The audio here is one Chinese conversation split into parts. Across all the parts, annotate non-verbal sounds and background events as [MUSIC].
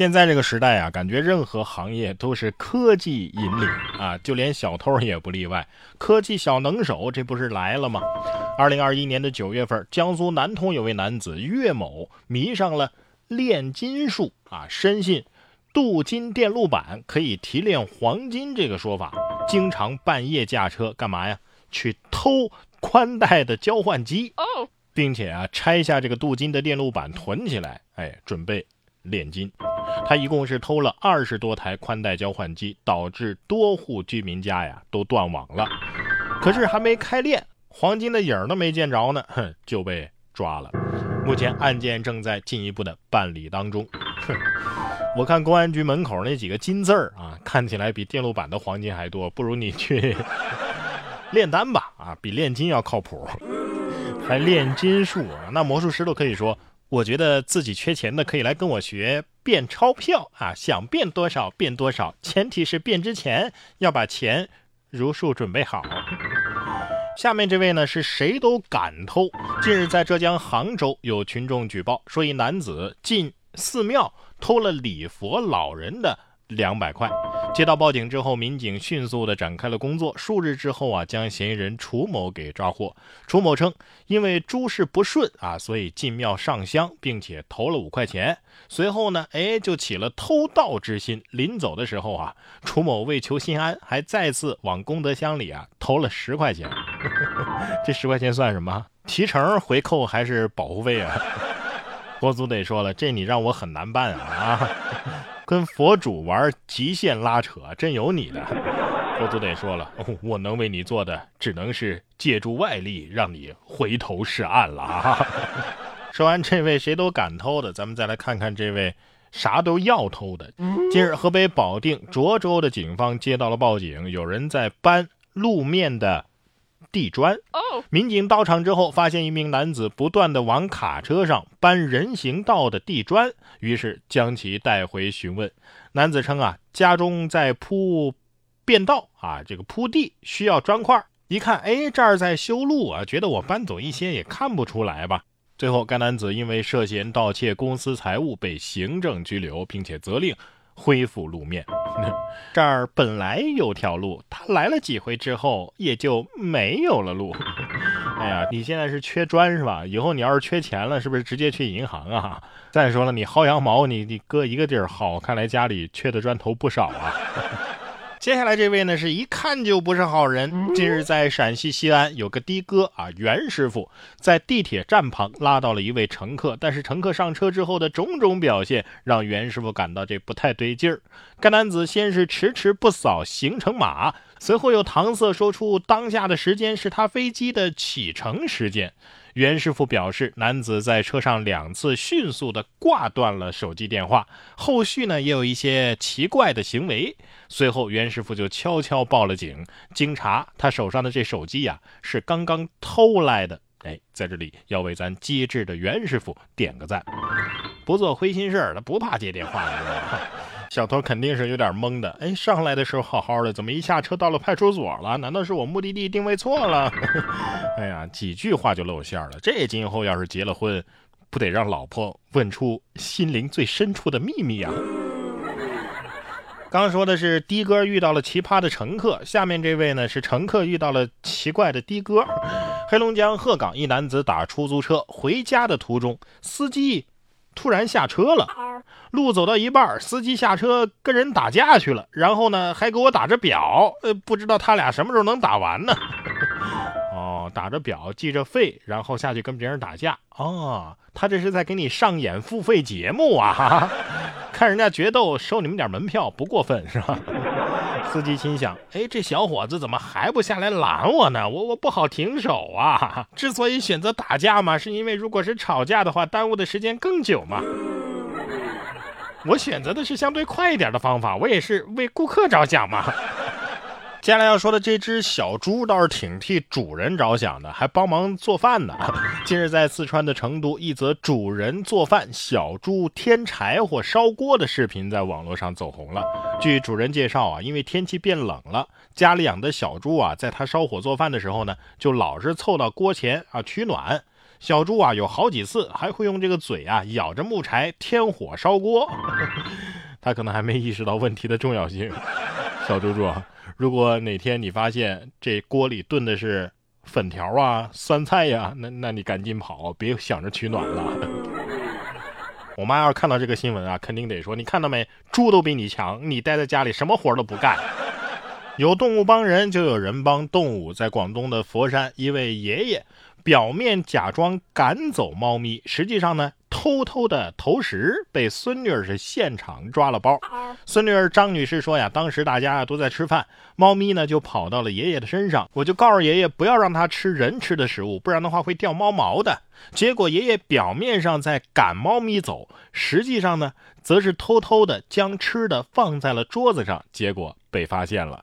现在这个时代啊，感觉任何行业都是科技引领啊，就连小偷也不例外。科技小能手，这不是来了吗？二零二一年的九月份，江苏南通有位男子岳某迷上了炼金术啊，深信镀金电路板可以提炼黄金这个说法，经常半夜驾车干嘛呀？去偷宽带的交换机，并且啊，拆下这个镀金的电路板囤起来，哎，准备炼金。他一共是偷了二十多台宽带交换机，导致多户居民家呀都断网了。可是还没开炼，黄金的影儿都没见着呢，哼，就被抓了。目前案件正在进一步的办理当中。哼，我看公安局门口那几个金字儿啊，看起来比电路板的黄金还多，不如你去 [LAUGHS] 炼丹吧，啊，比炼金要靠谱。还炼金术啊，那魔术师都可以说。我觉得自己缺钱的可以来跟我学变钞票啊！想变多少变多少，前提是变之前要把钱如数准备好。下面这位呢是谁都敢偷。近日在浙江杭州有群众举报说，一男子进寺庙偷了礼佛老人的。两百块。接到报警之后，民警迅速的展开了工作。数日之后啊，将嫌疑人楚某给抓获。楚某称，因为诸事不顺啊，所以进庙上香，并且投了五块钱。随后呢，哎，就起了偷盗之心。临走的时候啊，楚某为求心安，还再次往功德箱里啊投了十块钱。[LAUGHS] 这十块钱算什么？提成、回扣还是保护费啊？[LAUGHS] 佛祖得说了，这你让我很难办啊啊！跟佛祖玩极限拉扯，真有你的。佛祖得说了，我能为你做的，只能是借助外力，让你回头是岸了啊！[LAUGHS] 说完这位谁都敢偷的，咱们再来看看这位啥都要偷的。近日，河北保定涿州的警方接到了报警，有人在搬路面的。地砖，哦民警到场之后，发现一名男子不断的往卡车上搬人行道的地砖，于是将其带回询问。男子称啊，家中在铺便道啊，这个铺地需要砖块，一看，哎，这儿在修路啊，觉得我搬走一些也看不出来吧。最后，该男子因为涉嫌盗窃公司财物被行政拘留，并且责令。恢复路面，这儿本来有条路，他来了几回之后也就没有了路。哎呀，你现在是缺砖是吧？以后你要是缺钱了，是不是直接去银行啊？再说了，你薅羊毛，你你搁一个地儿薅，看来家里缺的砖头不少啊。接下来这位呢，是一看就不是好人。近日在陕西西安有个的哥啊，袁师傅在地铁站旁拉到了一位乘客，但是乘客上车之后的种种表现让袁师傅感到这不太对劲儿。该男子先是迟迟不扫行程码，随后又搪塞说出当下的时间是他飞机的启程时间。袁师傅表示，男子在车上两次迅速的挂断了手机电话，后续呢也有一些奇怪的行为。随后，袁师傅就悄悄报了警。经查，他手上的这手机呀是刚刚偷来的。哎，在这里要为咱机智的袁师傅点个赞，不做亏心事儿，他不怕接电话，知道吗？小偷肯定是有点懵的，哎，上来的时候好好的，怎么一下车到了派出所了？难道是我目的地定位错了？[LAUGHS] 哎呀，几句话就露馅了。这今后要是结了婚，不得让老婆问出心灵最深处的秘密啊？刚说的是的哥遇到了奇葩的乘客，下面这位呢是乘客遇到了奇怪的的哥。黑龙江鹤岗一男子打出租车回家的途中，司机突然下车了。路走到一半，司机下车跟人打架去了，然后呢还给我打着表，呃，不知道他俩什么时候能打完呢？哦，打着表记着费，然后下去跟别人打架。哦，他这是在给你上演付费节目啊！看人家决斗收你们点门票不过分是吧？司机心想：哎，这小伙子怎么还不下来拦我呢？我我不好停手啊！之所以选择打架嘛，是因为如果是吵架的话，耽误的时间更久嘛。我选择的是相对快一点的方法，我也是为顾客着想嘛。接下来要说的这只小猪倒是挺替主人着想的，还帮忙做饭呢。[LAUGHS] 近日在四川的成都，一则主人做饭小猪添柴火烧锅的视频在网络上走红了。据主人介绍啊，因为天气变冷了，家里养的小猪啊，在他烧火做饭的时候呢，就老是凑到锅前啊取暖。小猪啊有好几次还会用这个嘴啊咬着木柴添火烧锅。[LAUGHS] 他可能还没意识到问题的重要性。小猪猪，如果哪天你发现这锅里炖的是粉条啊、酸菜呀，那那你赶紧跑，别想着取暖了。[LAUGHS] 我妈要是看到这个新闻啊，肯定得说：“你看到没？猪都比你强，你待在家里什么活都不干。”有动物帮人，就有人帮动物。在广东的佛山，一位爷爷表面假装赶走猫咪，实际上呢？偷偷的投食，被孙女儿是现场抓了包。孙女儿张女士说呀，当时大家都在吃饭，猫咪呢就跑到了爷爷的身上，我就告诉爷爷不要让它吃人吃的食物，不然的话会掉猫毛的。结果爷爷表面上在赶猫咪走，实际上呢，则是偷偷的将吃的放在了桌子上，结果被发现了。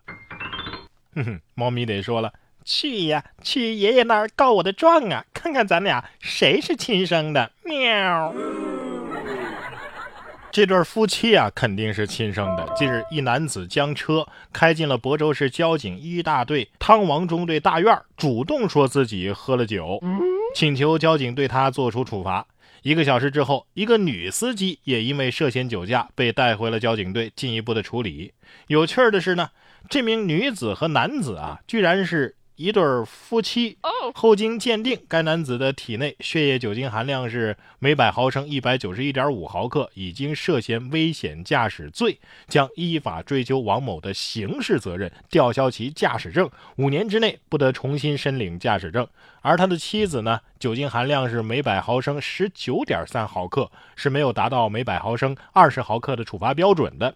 哼哼，猫咪得说了。去呀，去爷爷那儿告我的状啊！看看咱俩谁是亲生的。喵。[LAUGHS] 这对夫妻啊，肯定是亲生的。近日，一男子将车开进了亳州市交警一大队汤王中队大院，主动说自己喝了酒，请求交警对他作出处罚。一个小时之后，一个女司机也因为涉嫌酒驾被带回了交警队进一步的处理。有趣的是呢，这名女子和男子啊，居然是。一对夫妻后经鉴定，该男子的体内血液酒精含量是每百毫升一百九十一点五毫克，已经涉嫌危险驾驶罪，将依法追究王某的刑事责任，吊销其驾驶证，五年之内不得重新申领驾驶证。而他的妻子呢，酒精含量是每百毫升十九点三毫克，是没有达到每百毫升二十毫克的处罚标准的。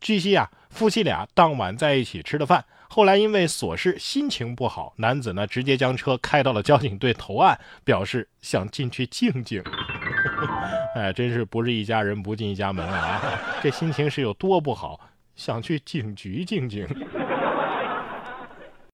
据悉啊，夫妻俩当晚在一起吃的饭。后来因为琐事心情不好，男子呢直接将车开到了交警队投案，表示想进去静静。[LAUGHS] 哎，真是不是一家人不进一家门啊！这心情是有多不好，想去警局静静。